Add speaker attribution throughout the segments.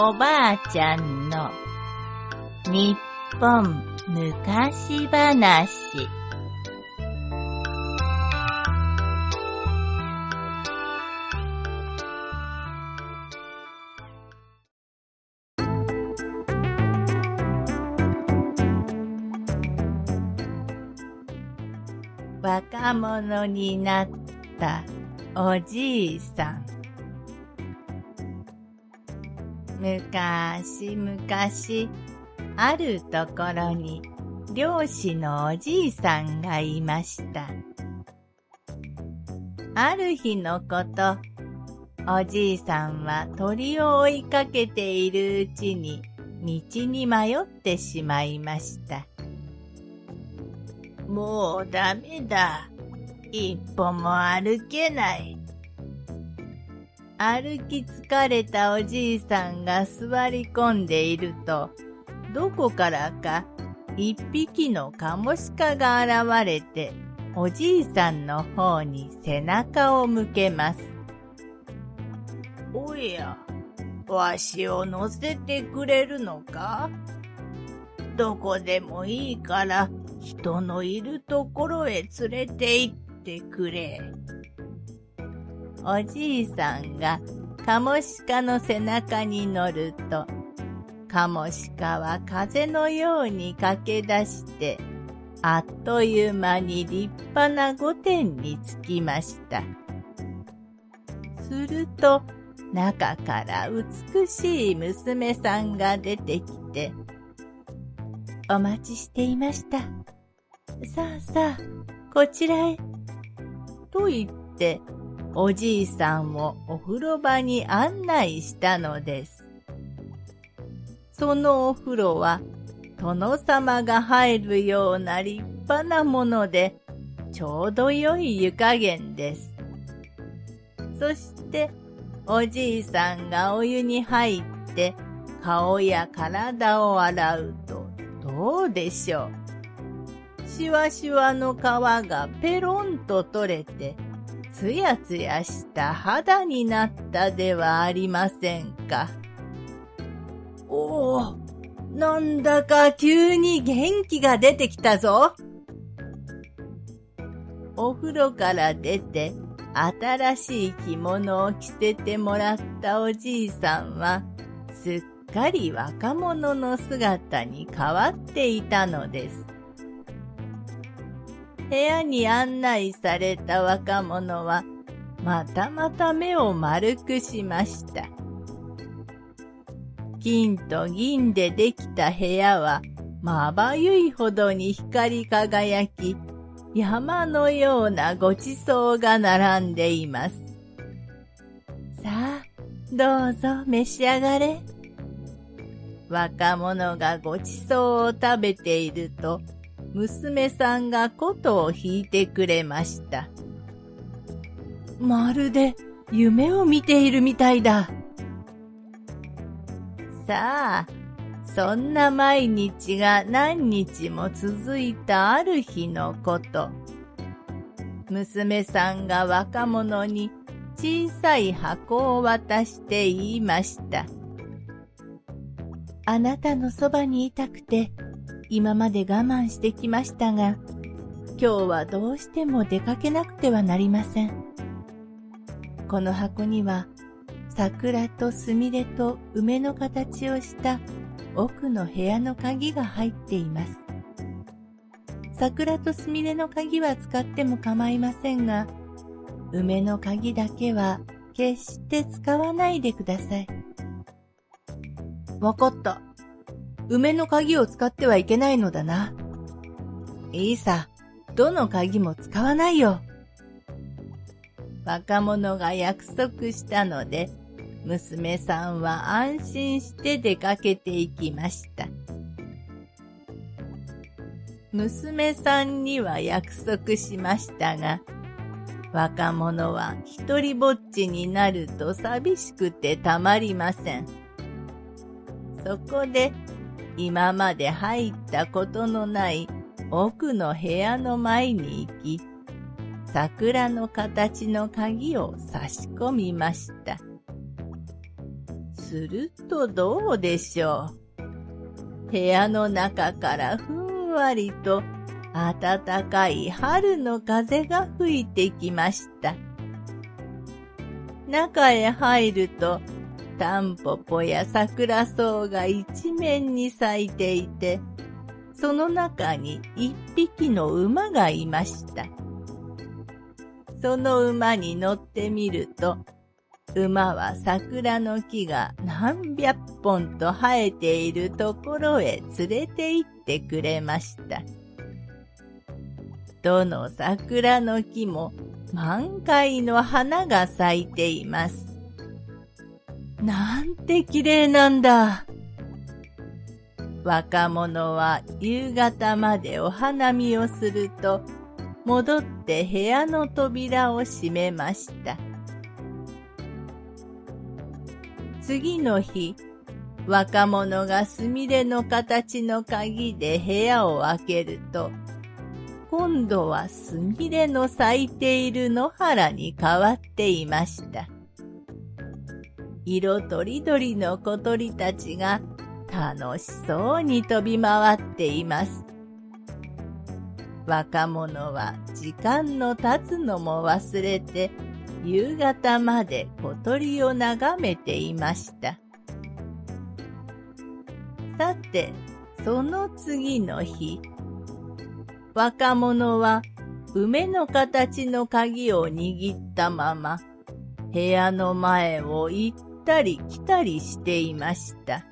Speaker 1: おばあちゃんの日本昔話。若者になったおじいさん。むかしむかしあるところに漁師のおじいさんがいましたある日のことおじいさんは鳥を追いかけているうちに道に迷ってしまいましたもうダメだ。一歩も歩けない。歩き疲れたおじいさんが座り込んでいると、どこからか一匹のカモシカが現れて、おじいさんの方に背中を向けます。おや、わしを乗せてくれるのか？どこでもいいから人のいるところへ連れて行ってくれ。おじいさんがカモシカの背中に乗ると、カモシカは風のように駆け出して、あっという間に立派な御殿に着きました。すると、中から美しい娘さんが出てきて、お待ちしていました。さあさあ、こちらへ。と言って、おじいさんをお風呂場に案内したのです。そのお風呂は、殿様が入るような立派なもので、ちょうど良い湯加減です。そして、おじいさんがお湯に入って、顔や体を洗うと、どうでしょう。しわしわの皮がペロンと取れて、つやつやした肌になったではありませんか？おお、なんだか急に元気が出てきたぞ。お風呂から出て新しい着物を着せてもらったおじいさんはすっかり若者の姿に変わっていたのです。部屋に案内された若者は、またまた目を丸くしました。金と銀でできた部屋は、まばゆいほどに光り輝き、山のようなごちそうが並んでいます。さあ、どうぞ召し上がれ。若者がごちそうを食べていると、娘さんが琴を弾いてくれました。まるで夢を見ているみたいだ。さあ、そんな毎日が何日も続いたある日のこと。娘さんが若者に小さい箱を渡して言いました。あなたのそばにいたくて今まで我慢してきましたが、今日はどうしても出かけなくてはなりません。この箱には、桜とすみれと梅の形をした奥の部屋の鍵が入っています。桜とすみれの鍵は使っても構いませんが、梅の鍵だけは決して使わないでください。わかった。梅の鍵を使ってはいけないのだな。いいさ、どの鍵も使わないよ。若者が約束したので、娘さんは安心して出かけていきました。娘さんには約束しましたが、若者は一りぼっちになると寂しくてたまりません。そこで今まで入ったことのない奥の部屋の前に行き、桜の形の鍵を差し込みました。するとどうでしょう？部屋の中からふんわりと暖かい春の風が吹いてきました。中へ入ると、タンポポや桜草が一面に咲いていて、その中に一匹の馬がいました。その馬に乗ってみると、馬は桜の木が何百本と生えているところへ連れて行ってくれました。どの桜の木も満開の花が咲いています。なんて綺麗なんだ。若者は夕方までお花見をすると、戻って部屋の扉を閉めました。次の日、若者がすみれの形の鍵で部屋を開けると、今度はすみれの咲いている野原に変わっていました。色とりどりの小鳥たちが楽しそうに飛び回っています。若者は時間の経つのも忘れて夕方まで小鳥を眺めていました。さて、その次の日、若者は梅の形の鍵を握ったまま部屋の前を行ったり来たりしていました。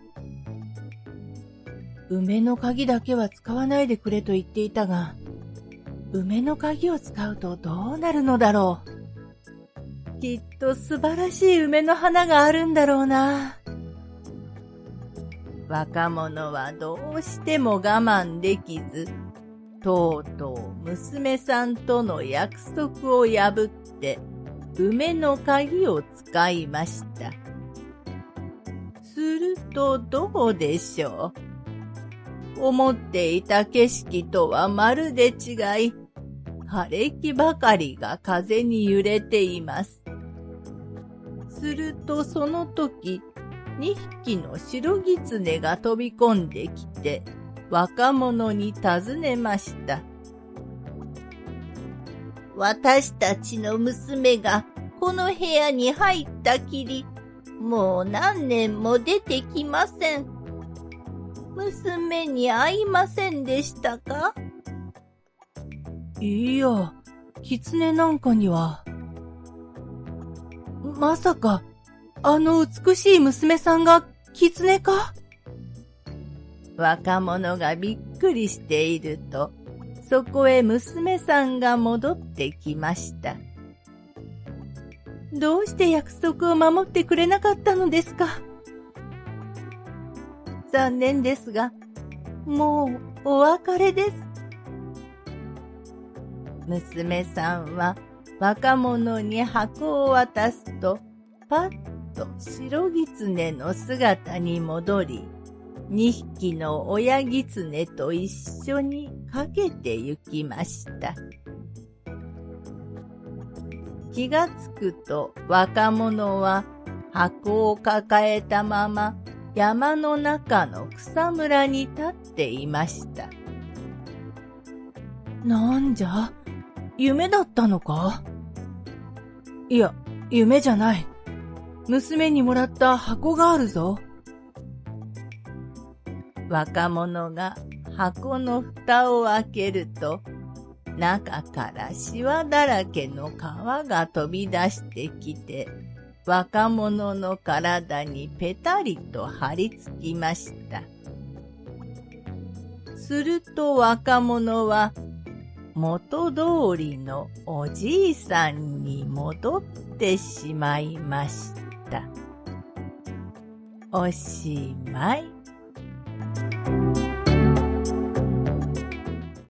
Speaker 1: 梅の鍵だけは使わないでくれと言っていたが、梅の鍵を使うとどうなるのだろう。きっと素晴らしい梅の花があるんだろうな。若者はどうしても我慢できず、とうとう娘さんとの約束を破って梅の鍵を使いました。するとどうでしょう？思っていた景色とはまるで違い、枯れ木ばかりが風に揺れています。するとその時、二匹の白狐が飛び込んできて、若者に尋ねました。私たちの娘がこの部屋に入ったきり、もう何年も出てきません。娘に会いませんでしたか？
Speaker 2: いや、狐なんかには。まさか、あの美しい娘さんが狐か？
Speaker 1: 若者がびっくりしていると、そこへ娘さんが戻ってきました。
Speaker 2: どうして約束を守ってくれなかったのですか？
Speaker 1: 残念ですが、もうお別れです。娘さんは若者に箱を渡すと、パッと白狐の姿に戻り、二匹の親狐と一緒にかけて行きました。気がつくと若者は箱を抱えたまま山の中の草むらに立っていました。
Speaker 2: なんじゃ？夢だったのか？いや、夢じゃない。娘にもらった箱があるぞ。
Speaker 1: 若者が箱の蓋を開けると、中からシワだらけの皮が飛び出してきて、若者の体にぺたりと張り付きました。すると若者は元通りのおじいさんに戻ってしまいました。おしまい。